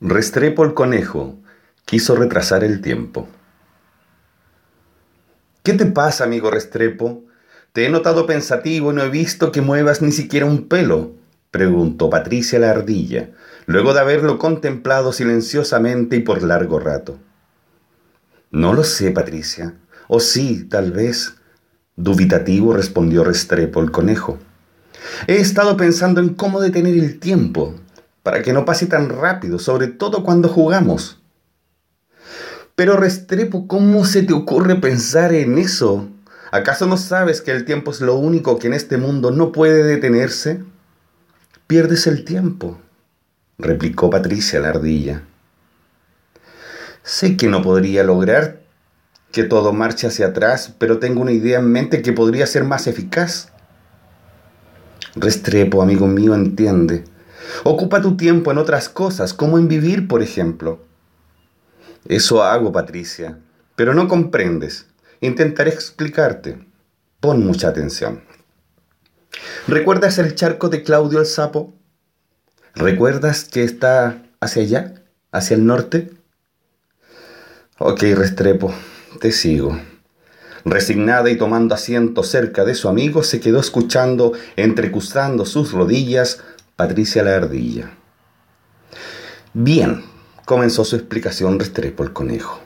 Restrepo el conejo quiso retrasar el tiempo. ¿Qué te pasa, amigo Restrepo? Te he notado pensativo y no he visto que muevas ni siquiera un pelo, preguntó Patricia la ardilla, luego de haberlo contemplado silenciosamente y por largo rato. No lo sé, Patricia. O sí, tal vez. Dubitativo respondió Restrepo el conejo. He estado pensando en cómo detener el tiempo, para que no pase tan rápido, sobre todo cuando jugamos. Pero Restrepo, ¿cómo se te ocurre pensar en eso? ¿Acaso no sabes que el tiempo es lo único que en este mundo no puede detenerse? Pierdes el tiempo, replicó Patricia la ardilla. Sé que no podría lograr que todo marche hacia atrás, pero tengo una idea en mente que podría ser más eficaz. Restrepo, amigo mío, entiende. Ocupa tu tiempo en otras cosas, como en vivir, por ejemplo. Eso hago, Patricia, pero no comprendes. Intentaré explicarte. Pon mucha atención. ¿Recuerdas el charco de Claudio el Sapo? ¿Recuerdas que está hacia allá, hacia el norte? Ok, Restrepo, te sigo. Resignada y tomando asiento cerca de su amigo, se quedó escuchando, entrecruzando sus rodillas, Patricia la ardilla. Bien, comenzó su explicación Restrepo el conejo.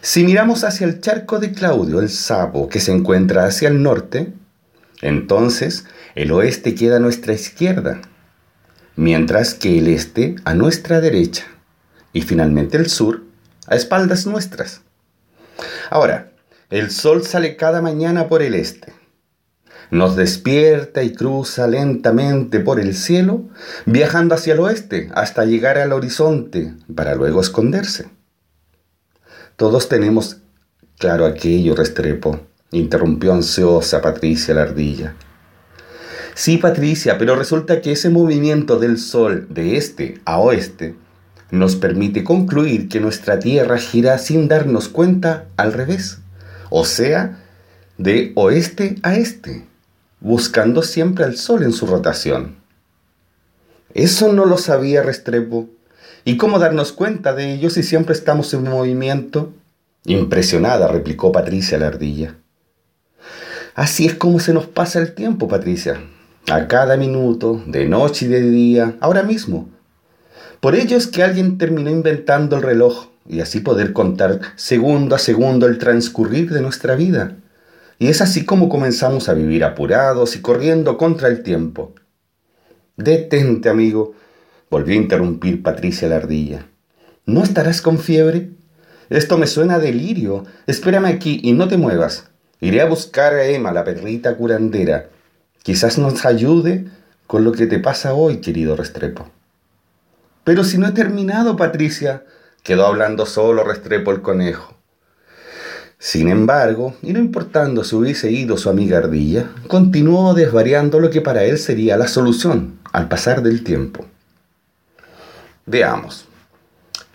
Si miramos hacia el charco de Claudio el sapo que se encuentra hacia el norte, entonces el oeste queda a nuestra izquierda, mientras que el este a nuestra derecha y finalmente el sur a espaldas nuestras. Ahora, el sol sale cada mañana por el este nos despierta y cruza lentamente por el cielo, viajando hacia el oeste hasta llegar al horizonte para luego esconderse. Todos tenemos claro aquello, Restrepo, interrumpió ansiosa Patricia la ardilla. Sí, Patricia, pero resulta que ese movimiento del Sol de este a oeste nos permite concluir que nuestra Tierra gira sin darnos cuenta al revés, o sea, de oeste a este buscando siempre al sol en su rotación. Eso no lo sabía Restrepo. ¿Y cómo darnos cuenta de ello si siempre estamos en movimiento? Impresionada, replicó Patricia la ardilla. Así es como se nos pasa el tiempo, Patricia. A cada minuto, de noche y de día, ahora mismo. Por ello es que alguien terminó inventando el reloj y así poder contar segundo a segundo el transcurrir de nuestra vida. Y es así como comenzamos a vivir apurados y corriendo contra el tiempo. Detente, amigo, volvió a interrumpir Patricia la ardilla. ¿No estarás con fiebre? Esto me suena a delirio. Espérame aquí y no te muevas. Iré a buscar a Emma, la perrita curandera. Quizás nos ayude con lo que te pasa hoy, querido Restrepo. Pero si no he terminado, Patricia, quedó hablando solo Restrepo el conejo. Sin embargo, y no importando si hubiese ido su amiga ardilla, continuó desvariando lo que para él sería la solución al pasar del tiempo. Veamos.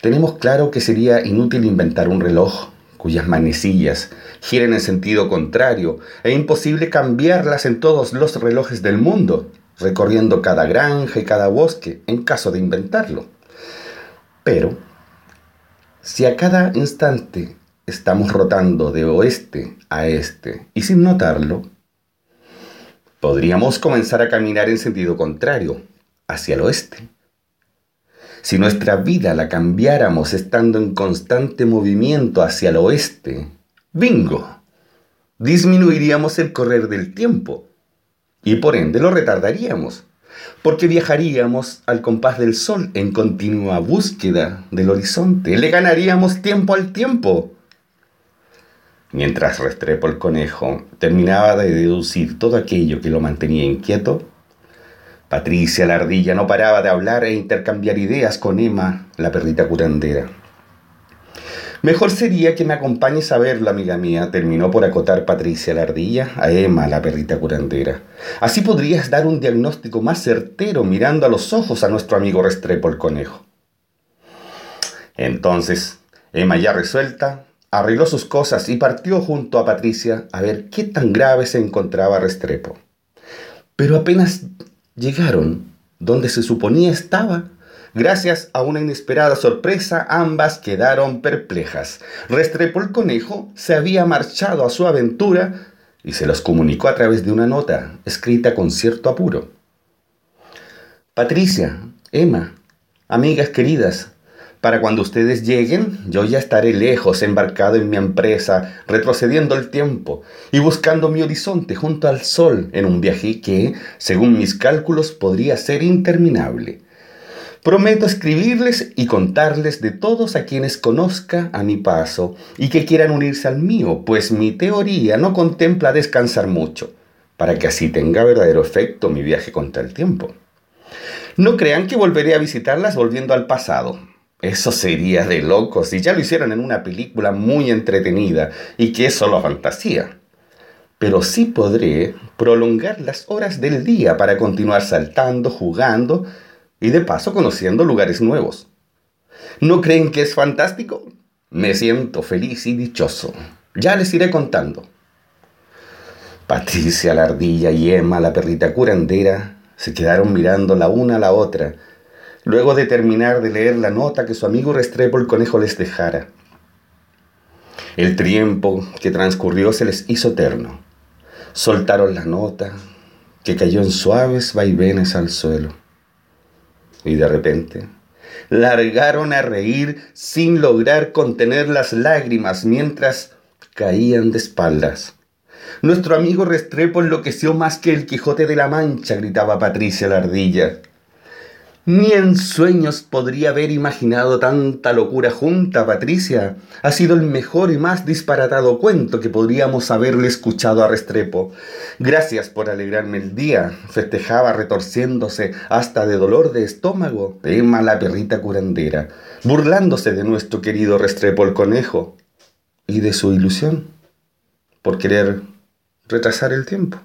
Tenemos claro que sería inútil inventar un reloj cuyas manecillas giren en sentido contrario e imposible cambiarlas en todos los relojes del mundo, recorriendo cada granja y cada bosque en caso de inventarlo. Pero, si a cada instante estamos rotando de oeste a este. Y sin notarlo, podríamos comenzar a caminar en sentido contrario, hacia el oeste. Si nuestra vida la cambiáramos estando en constante movimiento hacia el oeste, bingo, disminuiríamos el correr del tiempo y por ende lo retardaríamos, porque viajaríamos al compás del sol en continua búsqueda del horizonte, le ganaríamos tiempo al tiempo Mientras Restrepo el conejo terminaba de deducir todo aquello que lo mantenía inquieto, Patricia la ardilla no paraba de hablar e intercambiar ideas con Emma, la perrita curandera. Mejor sería que me acompañes a verlo, amiga mía, terminó por acotar Patricia la ardilla a Emma, la perrita curandera. Así podrías dar un diagnóstico más certero mirando a los ojos a nuestro amigo Restrepo el conejo. Entonces, Emma ya resuelta, arregló sus cosas y partió junto a Patricia a ver qué tan grave se encontraba Restrepo. Pero apenas llegaron donde se suponía estaba, Gracias a una inesperada sorpresa, ambas quedaron perplejas. Restrepo el conejo se había marchado a su aventura y se los comunicó a través de una nota escrita con cierto apuro. Patricia, Emma, amigas queridas, para cuando ustedes lleguen, yo ya estaré lejos, embarcado en mi empresa, retrocediendo el tiempo y buscando mi horizonte junto al sol en un viaje que, según mis cálculos, podría ser interminable. Prometo escribirles y contarles de todos a quienes conozca a mi paso y que quieran unirse al mío, pues mi teoría no contempla descansar mucho, para que así tenga verdadero efecto mi viaje contra el tiempo. No crean que volveré a visitarlas volviendo al pasado. Eso sería de locos si ya lo hicieron en una película muy entretenida y que es solo fantasía. Pero sí podré prolongar las horas del día para continuar saltando, jugando y de paso conociendo lugares nuevos. ¿No creen que es fantástico? Me siento feliz y dichoso. Ya les iré contando. Patricia la ardilla y Emma la perrita curandera se quedaron mirando la una a la otra luego de terminar de leer la nota que su amigo Restrepo el conejo les dejara. El tiempo que transcurrió se les hizo eterno. Soltaron la nota, que cayó en suaves vaivenes al suelo. Y de repente, largaron a reír sin lograr contener las lágrimas mientras caían de espaldas. Nuestro amigo Restrepo enloqueció más que el Quijote de la Mancha, gritaba Patricia la ardilla. Ni en sueños podría haber imaginado tanta locura junta, Patricia. Ha sido el mejor y más disparatado cuento que podríamos haberle escuchado a Restrepo. Gracias por alegrarme el día, festejaba retorciéndose hasta de dolor de estómago, Emma la perrita curandera, burlándose de nuestro querido Restrepo el conejo y de su ilusión por querer retrasar el tiempo.